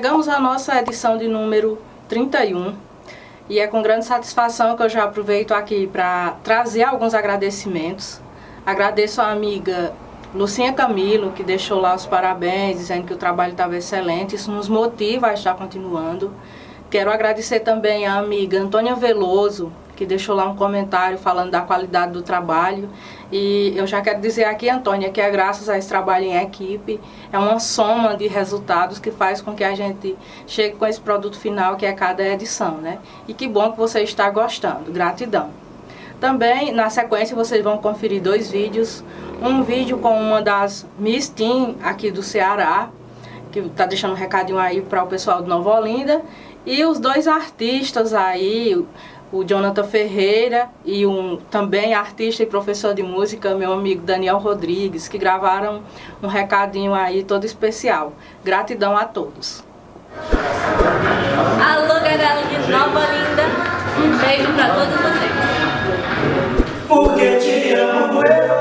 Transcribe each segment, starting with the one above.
Chegamos à nossa edição de número 31 e é com grande satisfação que eu já aproveito aqui para trazer alguns agradecimentos. Agradeço a amiga Lucinha Camilo, que deixou lá os parabéns, dizendo que o trabalho estava excelente. Isso nos motiva a estar continuando. Quero agradecer também a amiga Antônia Veloso, que deixou lá um comentário falando da qualidade do trabalho. E eu já quero dizer aqui, Antônia, que é graças a esse trabalho em equipe, é uma soma de resultados que faz com que a gente chegue com esse produto final, que é cada edição, né? E que bom que você está gostando. Gratidão. Também, na sequência, vocês vão conferir dois vídeos. Um vídeo com uma das Miss Team aqui do Ceará, que está deixando um recadinho aí para o pessoal do Nova Olinda. E os dois artistas aí, o Jonathan Ferreira e um também artista e professor de música, meu amigo Daniel Rodrigues, que gravaram um recadinho aí todo especial. Gratidão a todos. Alô, galera de Nova Linda, um beijo para todos vocês. Porque te amo, eu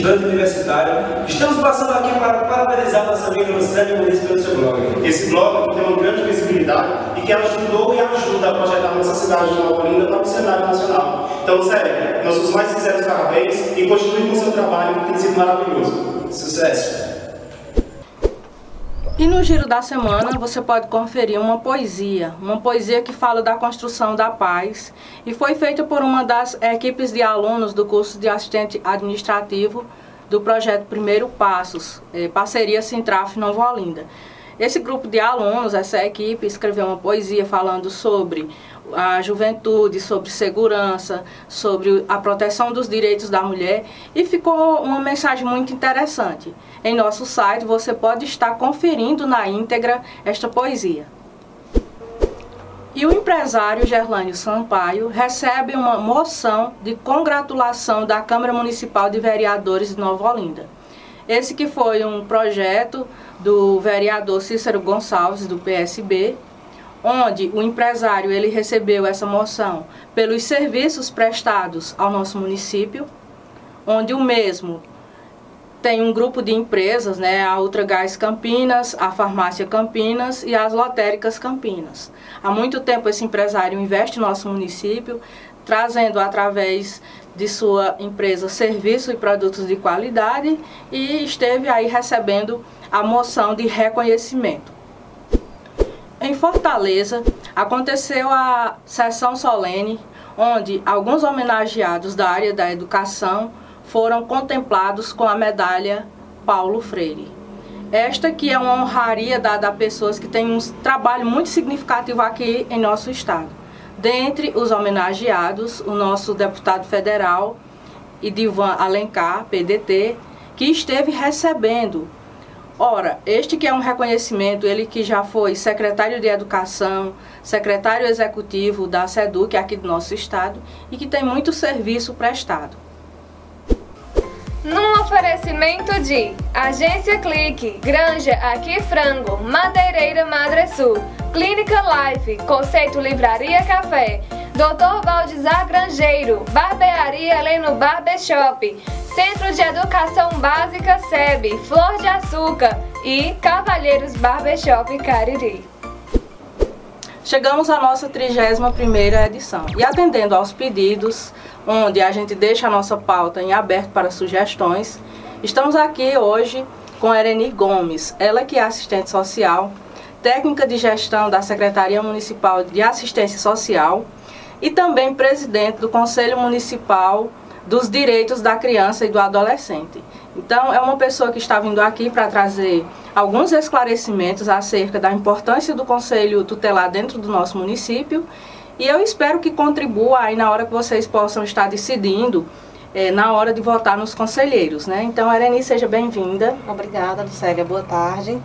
estudante universitário. Estamos passando aqui para parabenizar nossa amiga Luciane Muniz pelo seu blog. Esse blog tem uma grande visibilidade e que ajudou e ajuda a projetar nossa cidade de Nova Olinda para o cenário nacional. Então, sério, nossos mais sinceros parabéns e continue com o seu trabalho, que tem sido maravilhoso. Sucesso! E no giro da semana você pode conferir uma poesia, uma poesia que fala da construção da paz e foi feita por uma das equipes de alunos do curso de assistente administrativo do projeto Primeiro Passos, eh, parceria Sintraf Nova Olinda. Esse grupo de alunos, essa equipe, escreveu uma poesia falando sobre a juventude, sobre segurança, sobre a proteção dos direitos da mulher e ficou uma mensagem muito interessante. Em nosso site você pode estar conferindo na íntegra esta poesia. E o empresário Gerlânio Sampaio recebe uma moção de congratulação da Câmara Municipal de Vereadores de Nova Olinda. Esse que foi um projeto do vereador Cícero Gonçalves, do PSB, onde o empresário ele recebeu essa moção pelos serviços prestados ao nosso município, onde o mesmo tem um grupo de empresas, né, a Ultragás Campinas, a Farmácia Campinas e as Lotéricas Campinas. Há muito tempo esse empresário investe no nosso município, trazendo através de sua empresa serviços e produtos de qualidade e esteve aí recebendo a moção de reconhecimento. Em Fortaleza, aconteceu a sessão solene, onde alguns homenageados da área da educação foram contemplados com a medalha Paulo Freire. Esta que é uma honraria dada a pessoas que têm um trabalho muito significativo aqui em nosso estado. Dentre os homenageados, o nosso deputado federal, Idivan Alencar, PDT, que esteve recebendo Ora, este que é um reconhecimento, ele que já foi secretário de Educação, secretário executivo da SEDUC aqui do nosso estado e que tem muito serviço prestado. Num oferecimento de Agência Clique, Granja Aqui Frango, Madeireira Madre Sul, Clínica Life, Conceito Livraria Café, Dr. Valdizar Grangeiro, Barbearia Leno Barbershop, Centro de Educação Básica SEB, Flor de Açúcar e Cavalheiros Barbershop Cariri. Chegamos à nossa 31ª edição e atendendo aos pedidos, onde a gente deixa a nossa pauta em aberto para sugestões, estamos aqui hoje com Ereni Gomes, ela que é assistente social, técnica de gestão da Secretaria Municipal de Assistência Social e também presidente do Conselho Municipal dos direitos da criança e do adolescente. Então, é uma pessoa que está vindo aqui para trazer alguns esclarecimentos acerca da importância do conselho tutelar dentro do nosso município e eu espero que contribua aí na hora que vocês possam estar decidindo é, na hora de votar nos conselheiros, né? Então, Areni, seja bem-vinda. Obrigada, Lucélia. Boa tarde.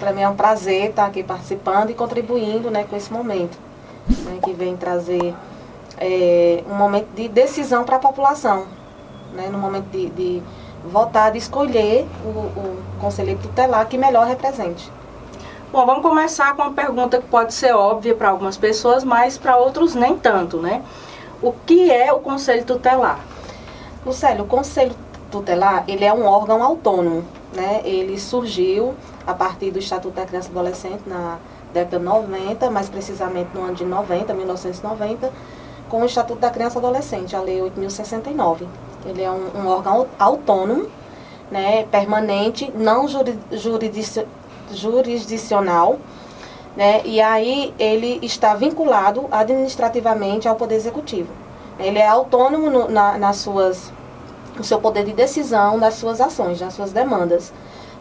Para mim é um prazer estar aqui participando e contribuindo né, com esse momento, né, que vem trazer é, um momento de decisão para a população, né, no momento de, de, votar, de escolher o, o conselheiro tutelar que melhor represente. Bom, vamos começar com uma pergunta que pode ser óbvia para algumas pessoas, mas para outros nem tanto, né? O que é o Conselho Tutelar? Lucélio, o Conselho Tutelar, ele é um órgão autônomo, né? Ele surgiu a partir do Estatuto da Criança e Adolescente na década de 90, mais precisamente no ano de 90, 1990, com o Estatuto da Criança e Adolescente, a Lei 8.069. Ele é um, um órgão autônomo, né, permanente, não jurisdicional jurisdicional, né? E aí ele está vinculado administrativamente ao Poder Executivo. Ele é autônomo no, na, nas suas, no seu poder de decisão, nas suas ações, nas suas demandas,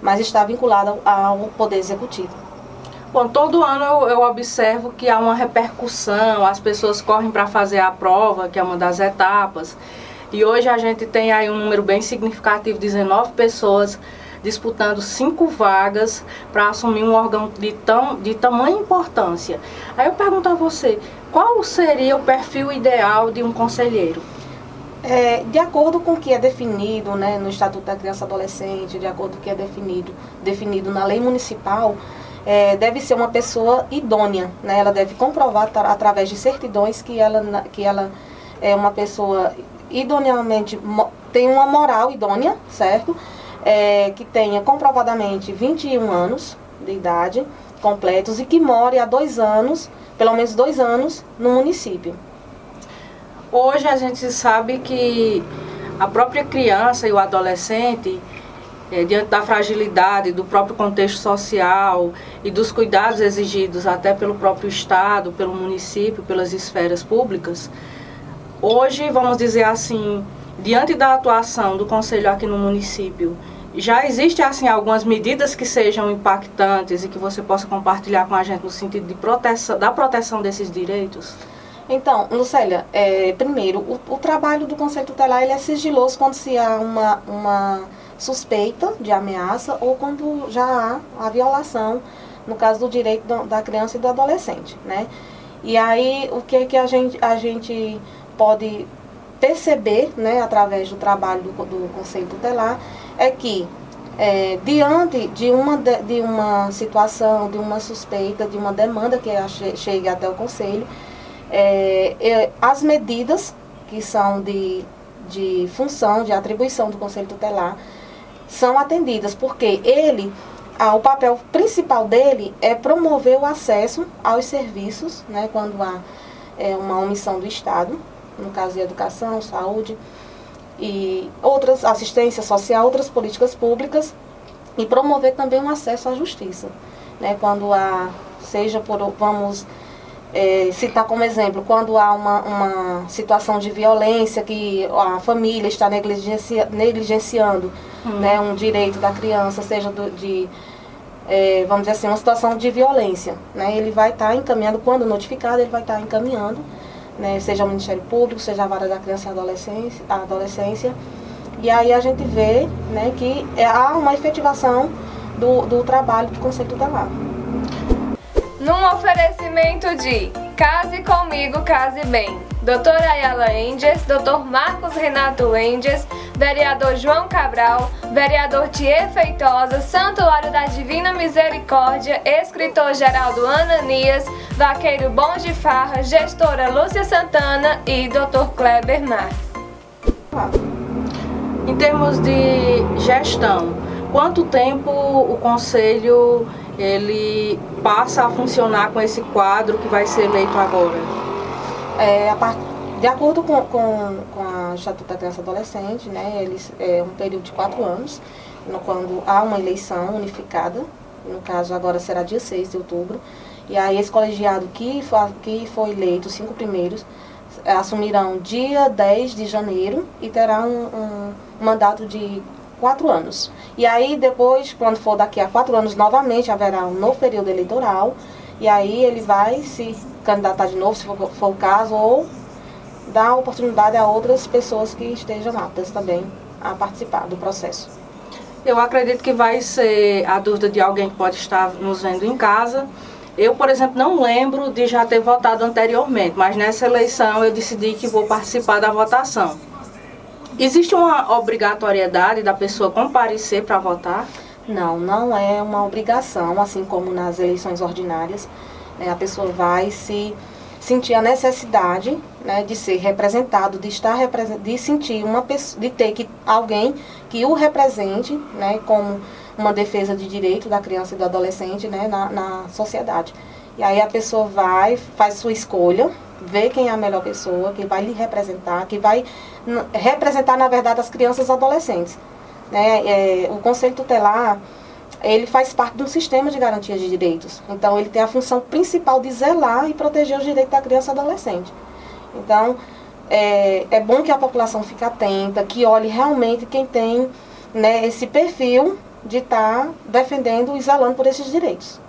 mas está vinculado ao Poder Executivo. Bom, todo ano eu, eu observo que há uma repercussão, as pessoas correm para fazer a prova, que é uma das etapas, e hoje a gente tem aí um número bem significativo, 19 pessoas disputando cinco vagas para assumir um órgão de, tão, de tamanha importância. Aí eu pergunto a você, qual seria o perfil ideal de um conselheiro? É, de acordo com o que é definido né, no Estatuto da Criança e Adolescente, de acordo com o que é definido, definido na lei municipal, é, deve ser uma pessoa idônea. Né, ela deve comprovar através de certidões que ela, que ela é uma pessoa idoneamente, tem uma moral idônea, certo? é, que tenha comprovadamente 21 anos de idade completos e que more há dois anos, pelo menos dois anos, no município. Hoje a gente sabe que a própria criança e o adolescente, é, diante da fragilidade do próprio contexto social e dos cuidados exigidos até pelo próprio Estado, pelo município, pelas esferas públicas, hoje, vamos dizer assim, diante da atuação do Conselho aqui no município, já existe assim algumas medidas que sejam impactantes e que você possa compartilhar com a gente no sentido de proteção, da proteção desses direitos? Então, Lucélia, é, primeiro, o, o, trabalho do Conselho Tutelar ele é sigiloso quando se há uma, uma suspeita de ameaça ou quando já há a violação, no caso do direito da criança e do adolescente, né? E aí, o que, que a, gente, a gente pode perceber, né, através do trabalho do, do Conselho Tutelar, é que é, diante de uma, de, de, uma situação, de uma suspeita, de uma demanda que chegue até o Conselho, é, é, as medidas que são de, de função, de atribuição do Conselho Tutelar, são atendidas, porque ele, ah, o papel principal dele é promover o acesso aos serviços, né, quando há é, uma omissão do Estado, no caso de educação, saúde, e outras assistência social, outras políticas públicas e promover também um acesso à justiça, né? Quando há seja por vamos é, citar como exemplo, quando há uma, uma situação de violência que a família está negligencia, negligenciando hum. né, um direito da criança, seja do, de, é, vamos dizer assim, uma situação de violência. Né, ele vai estar tá encaminhando, quando notificado, ele vai estar tá encaminhando né, seja o Ministério Público, seja a Vara da Criança e Adolescência, adolescência. E aí a gente vê né, que é, há uma efetivação do, do trabalho do Conselho Tutelar. Num oferecimento de Case Comigo, Case Bem, doutora Ayala Endes, doutor Marcos Renato Endes, vereador João Cabral, vereador Thier Feitosa, Santuário da Divina Misericórdia, escritor Geraldo Ananias, vaqueiro Bom de Farra, gestora Lúcia Santana e Dr. Kleber Marques. Em termos de gestão, quanto tempo o conselho ele passa a funcionar com esse quadro que vai ser eleito agora? É, part de acordo com, com, com a Estatuto da Criança e Adolescente, né, eles, é um período de quatro anos, no, quando há uma eleição unificada, no caso agora será dia 6 de outubro, e aí esse colegiado que, que foi eleito, os cinco primeiros, assumirão dia 10 de janeiro e terá um, um mandato de quatro anos. E aí depois, quando for daqui a quatro anos novamente, haverá um novo período eleitoral, e aí ele vai se candidatar de novo, se for, for o caso, ou dar oportunidade a outras pessoas que estejam aptas também a participar do processo. Eu acredito que vai ser a dúvida de alguém que pode estar nos vendo em casa. Eu, por exemplo, não lembro de já ter votado anteriormente, mas nessa eleição eu decidi que vou participar da votação. Existe uma obrigatoriedade da pessoa comparecer para votar? Não, não é uma obrigação, assim como nas eleições ordinárias. Né, a pessoa vai se sentir a necessidade né, de ser representado, de estar de sentir uma pessoa, de ter que alguém que o represente, né, como uma defesa de direito da criança e do adolescente, né, na, na sociedade. E aí a pessoa vai, faz sua escolha, vê quem é a melhor pessoa, que vai lhe representar, que vai representar na verdade as crianças e adolescentes. Né? É, o Conselho Tutelar, ele faz parte do sistema de garantia de direitos. Então, ele tem a função principal de zelar e proteger os direitos da criança e adolescente. Então, é, é bom que a população fique atenta, que olhe realmente quem tem né, esse perfil de estar tá defendendo e zelando por esses direitos.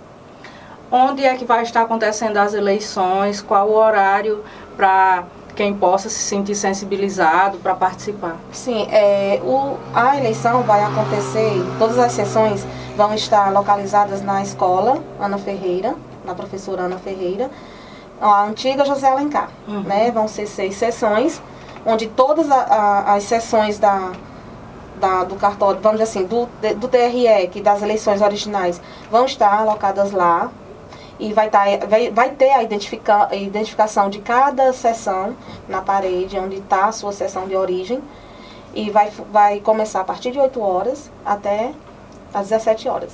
Onde é que vai estar acontecendo as eleições? Qual o horário para quem possa se sentir sensibilizado para participar? Sim, é, o, a eleição vai acontecer, todas as sessões vão estar localizadas na escola Ana Ferreira, na professora Ana Ferreira, a antiga José Alencar. Uhum. Né? Vão ser seis sessões, onde todas a, a, as sessões da, da, do cartório, vamos dizer assim, do, do TRE, que das eleições originais, vão estar alocadas lá e vai, tá, vai, vai ter a identifica, identificação de cada sessão na parede, onde está a sua sessão de origem. E vai, vai começar a partir de 8 horas até às 17 horas.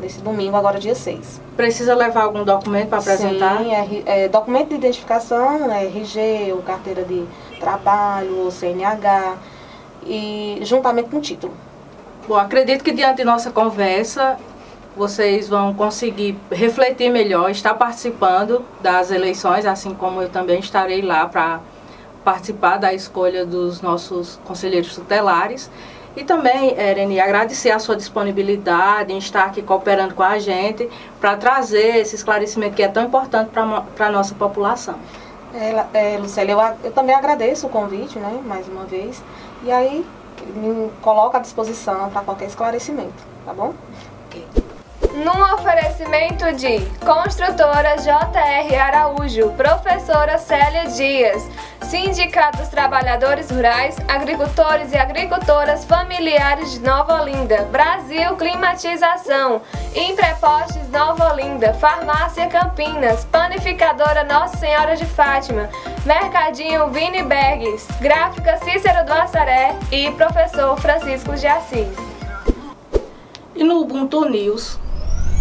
Nesse domingo, agora dia 6. Precisa levar algum documento para apresentar? Sim, é, é, documento de identificação, é RG, ou carteira de trabalho, ou CNH, e juntamente com o título. Bom, acredito que diante de nossa conversa, vocês vão conseguir refletir melhor, estar participando das eleições, assim como eu também estarei lá para participar da escolha dos nossos conselheiros tutelares. E também, Ereni, agradecer a sua disponibilidade em estar aqui cooperando com a gente para trazer esse esclarecimento que é tão importante para a nossa população. É, é, Lucélia, eu, eu também agradeço o convite, né, mais uma vez. E aí, me coloco à disposição para qualquer esclarecimento, tá bom? Ok num oferecimento de Construtora JR Araújo, Professora Célia Dias, Sindicato dos Trabalhadores Rurais, Agricultores e Agricultoras Familiares de Nova Olinda, Brasil Climatização, Imprepostes Nova Olinda, Farmácia Campinas, Panificadora Nossa Senhora de Fátima, Mercadinho Vini Bergs, Gráfica Cícero do Assaré e Professor Francisco de Assis. E no Ubuntu News,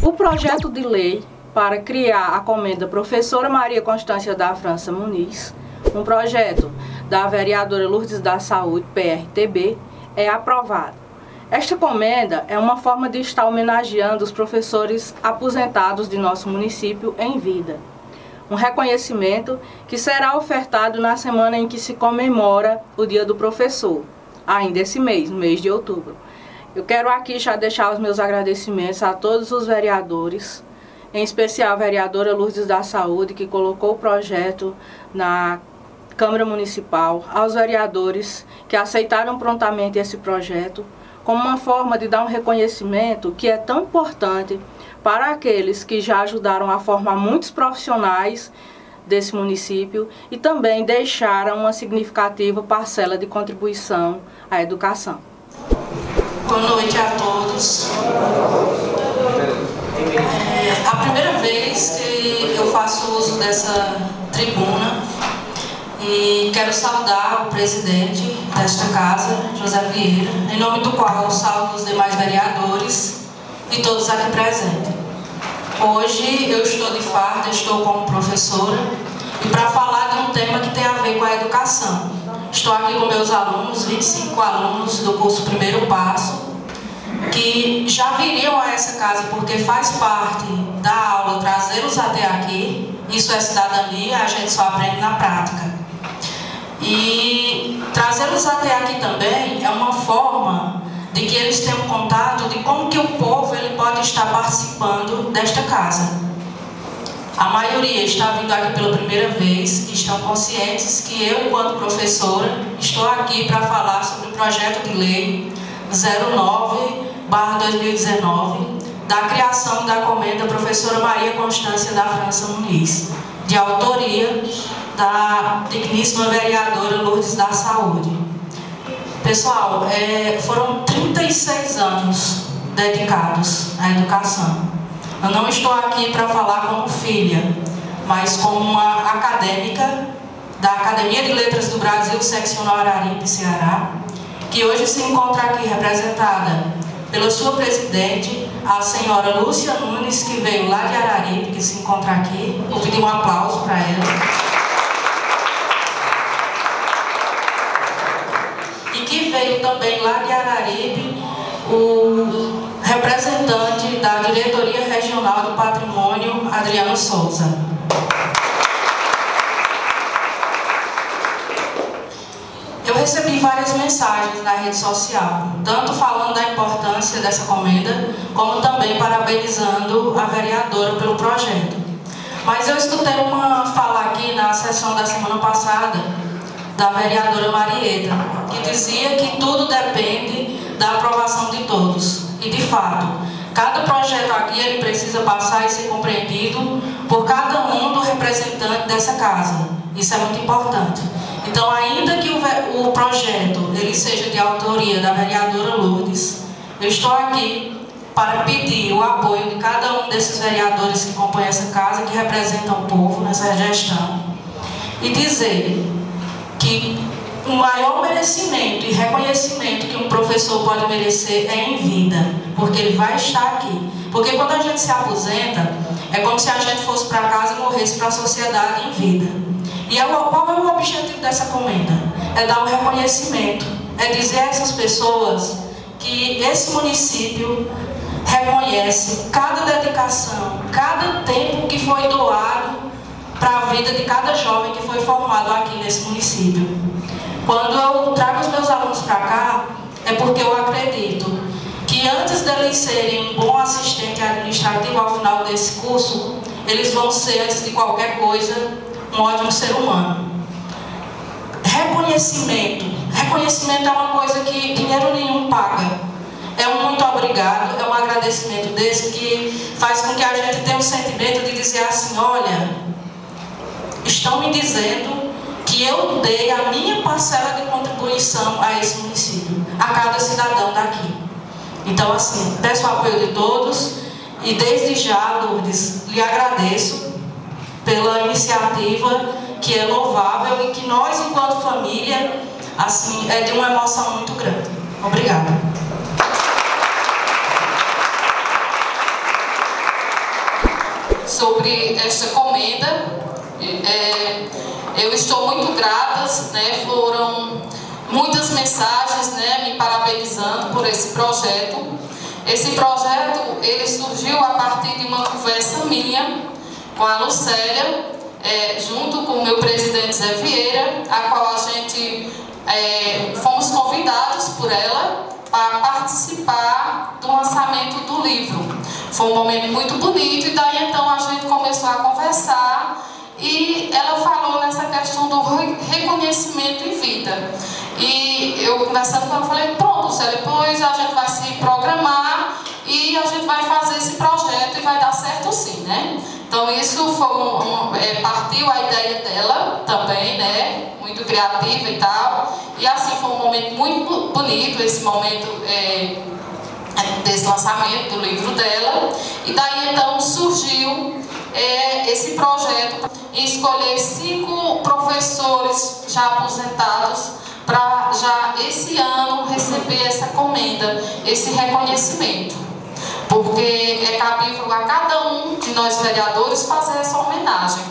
o projeto de lei para criar a comenda Professora Maria Constância da França Muniz, um projeto da vereadora Lourdes da Saúde, PRTB, é aprovado. Esta comenda é uma forma de estar homenageando os professores aposentados de nosso município em vida. Um reconhecimento que será ofertado na semana em que se comemora o Dia do Professor, ainda esse mês, no mês de outubro. Eu quero aqui já deixar os meus agradecimentos a todos os vereadores, em especial a vereadora Lourdes da Saúde, que colocou o projeto na Câmara Municipal, aos vereadores que aceitaram prontamente esse projeto, como uma forma de dar um reconhecimento que é tão importante para aqueles que já ajudaram a formar muitos profissionais desse município e também deixaram uma significativa parcela de contribuição à educação. Boa noite a todos. É a primeira vez que eu faço uso dessa tribuna e quero saudar o presidente desta casa, José Vieira, em nome do qual eu salvo os demais vereadores e todos aqui presentes. Hoje eu estou de farda, estou como professora e para falar de um tema que tem a ver com a educação. Estou aqui com meus alunos, 25 alunos do curso Primeiro Passo, que já viriam a essa casa porque faz parte da aula trazê-los até aqui. Isso é cidadania, a gente só aprende na prática. E trazê-los até aqui também é uma forma de que eles tenham contato de como que o povo ele pode estar participando desta casa. A maioria está vindo aqui pela primeira vez e estão conscientes que eu, enquanto professora, estou aqui para falar sobre o projeto de lei 09-2019 da criação da comenda Professora Maria Constância da França Muniz, de autoria da digníssima vereadora Lourdes da Saúde. Pessoal, é, foram 36 anos dedicados à educação. Eu não estou aqui para falar como filha, mas como uma acadêmica da Academia de Letras do Brasil, seccional Araripe, Ceará, que hoje se encontra aqui representada pela sua presidente, a senhora Lúcia Nunes, que veio lá de Araripe, que se encontra aqui. Vou pedir um aplauso para ela. E que veio também lá de Araripe o representante da Diretoria Regional do Patrimônio, Adriano Souza. Eu recebi várias mensagens na rede social, tanto falando da importância dessa comenda, como também parabenizando a vereadora pelo projeto. Mas eu escutei uma fala aqui na sessão da semana passada da vereadora Marieta, que dizia que tudo depende da aprovação de todos. E de fato, cada projeto aqui ele precisa passar e ser compreendido por cada um do representante dessa casa. Isso é muito importante. Então, ainda que o, o projeto ele seja de autoria da vereadora Lourdes, eu estou aqui para pedir o apoio de cada um desses vereadores que compõem essa casa, que representam o povo nessa gestão, e dizer que o maior merecimento e reconhecimento que um professor pode merecer é em vida, porque ele vai estar aqui. Porque quando a gente se aposenta, é como se a gente fosse para casa e morresse para a sociedade em vida. E é qual é o objetivo dessa comenda? É dar um reconhecimento, é dizer a essas pessoas que esse município reconhece cada dedicação, cada tempo que foi doado para a vida de cada jovem que foi formado aqui nesse município. Quando eu trago os meus alunos para cá, é porque eu acredito que antes deles serem um bom assistente administrativo ao final desse curso, eles vão ser, antes de qualquer coisa, um ótimo ser humano. Reconhecimento. Reconhecimento é uma coisa que dinheiro nenhum paga. É um muito obrigado, é um agradecimento desse que faz com que a gente tenha o sentimento de dizer assim, olha, estão me dizendo eu dei a minha parcela de contribuição a esse município, a cada cidadão daqui. Então, assim, peço o apoio de todos e desde já, Lourdes, lhe agradeço pela iniciativa que é louvável e que nós, enquanto família, assim, é de uma emoção muito grande. Obrigada. Sobre esta comenda, é, eu estou muito grata, né, foram muitas mensagens né, me parabenizando por esse projeto. Esse projeto ele surgiu a partir de uma conversa minha com a Lucélia, é, junto com o meu presidente Zé Vieira, a qual a gente é, fomos convidados por ela para participar do lançamento do livro. Foi um momento muito bonito e daí então a gente começou a conversar e ela falou nessa questão do reconhecimento em vida. E eu conversando com ela, falei, pronto, Célia, depois a gente vai se programar e a gente vai fazer esse projeto e vai dar certo sim, né? Então isso foi um, um, é, partiu a ideia dela também, né? Muito criativa e tal. E assim foi um momento muito bonito esse momento é, desse lançamento do livro dela. E daí então surgiu é, esse projeto em escolher cinco professores já aposentados para já esse ano receber essa comenda, esse reconhecimento porque é cabível a cada um de nós vereadores fazer essa homenagem.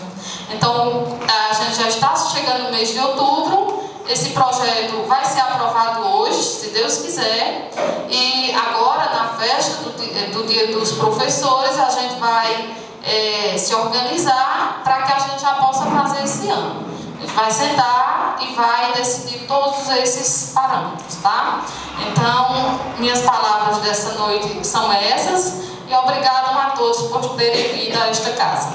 Então, a gente já está chegando no mês de outubro, esse projeto vai ser aprovado hoje, se Deus quiser, e agora, na festa do, do Dia dos Professores, a gente vai é, se organizar para que a gente já possa fazer esse ano. A gente vai sentar e vai decidir todos esses parâmetros, tá? Então, minhas palavras dessa noite são essas e obrigado a todos por terem vindo a esta casa.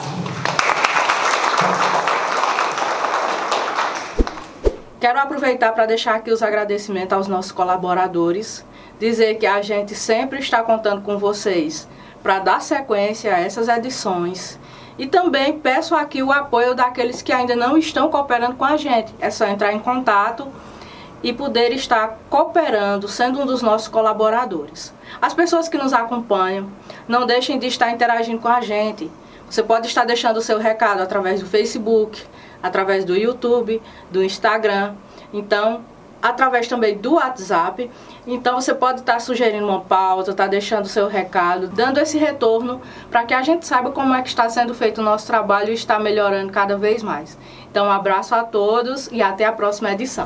Quero aproveitar para deixar aqui os agradecimentos aos nossos colaboradores, dizer que a gente sempre está contando com vocês para dar sequência a essas edições e também peço aqui o apoio daqueles que ainda não estão cooperando com a gente. É só entrar em contato e poder estar cooperando, sendo um dos nossos colaboradores. As pessoas que nos acompanham, não deixem de estar interagindo com a gente. Você pode estar deixando o seu recado através do Facebook, através do YouTube, do Instagram. Então, através também do WhatsApp. Então você pode estar sugerindo uma pauta, estar deixando o seu recado, dando esse retorno para que a gente saiba como é que está sendo feito o nosso trabalho e está melhorando cada vez mais. Então um abraço a todos e até a próxima edição.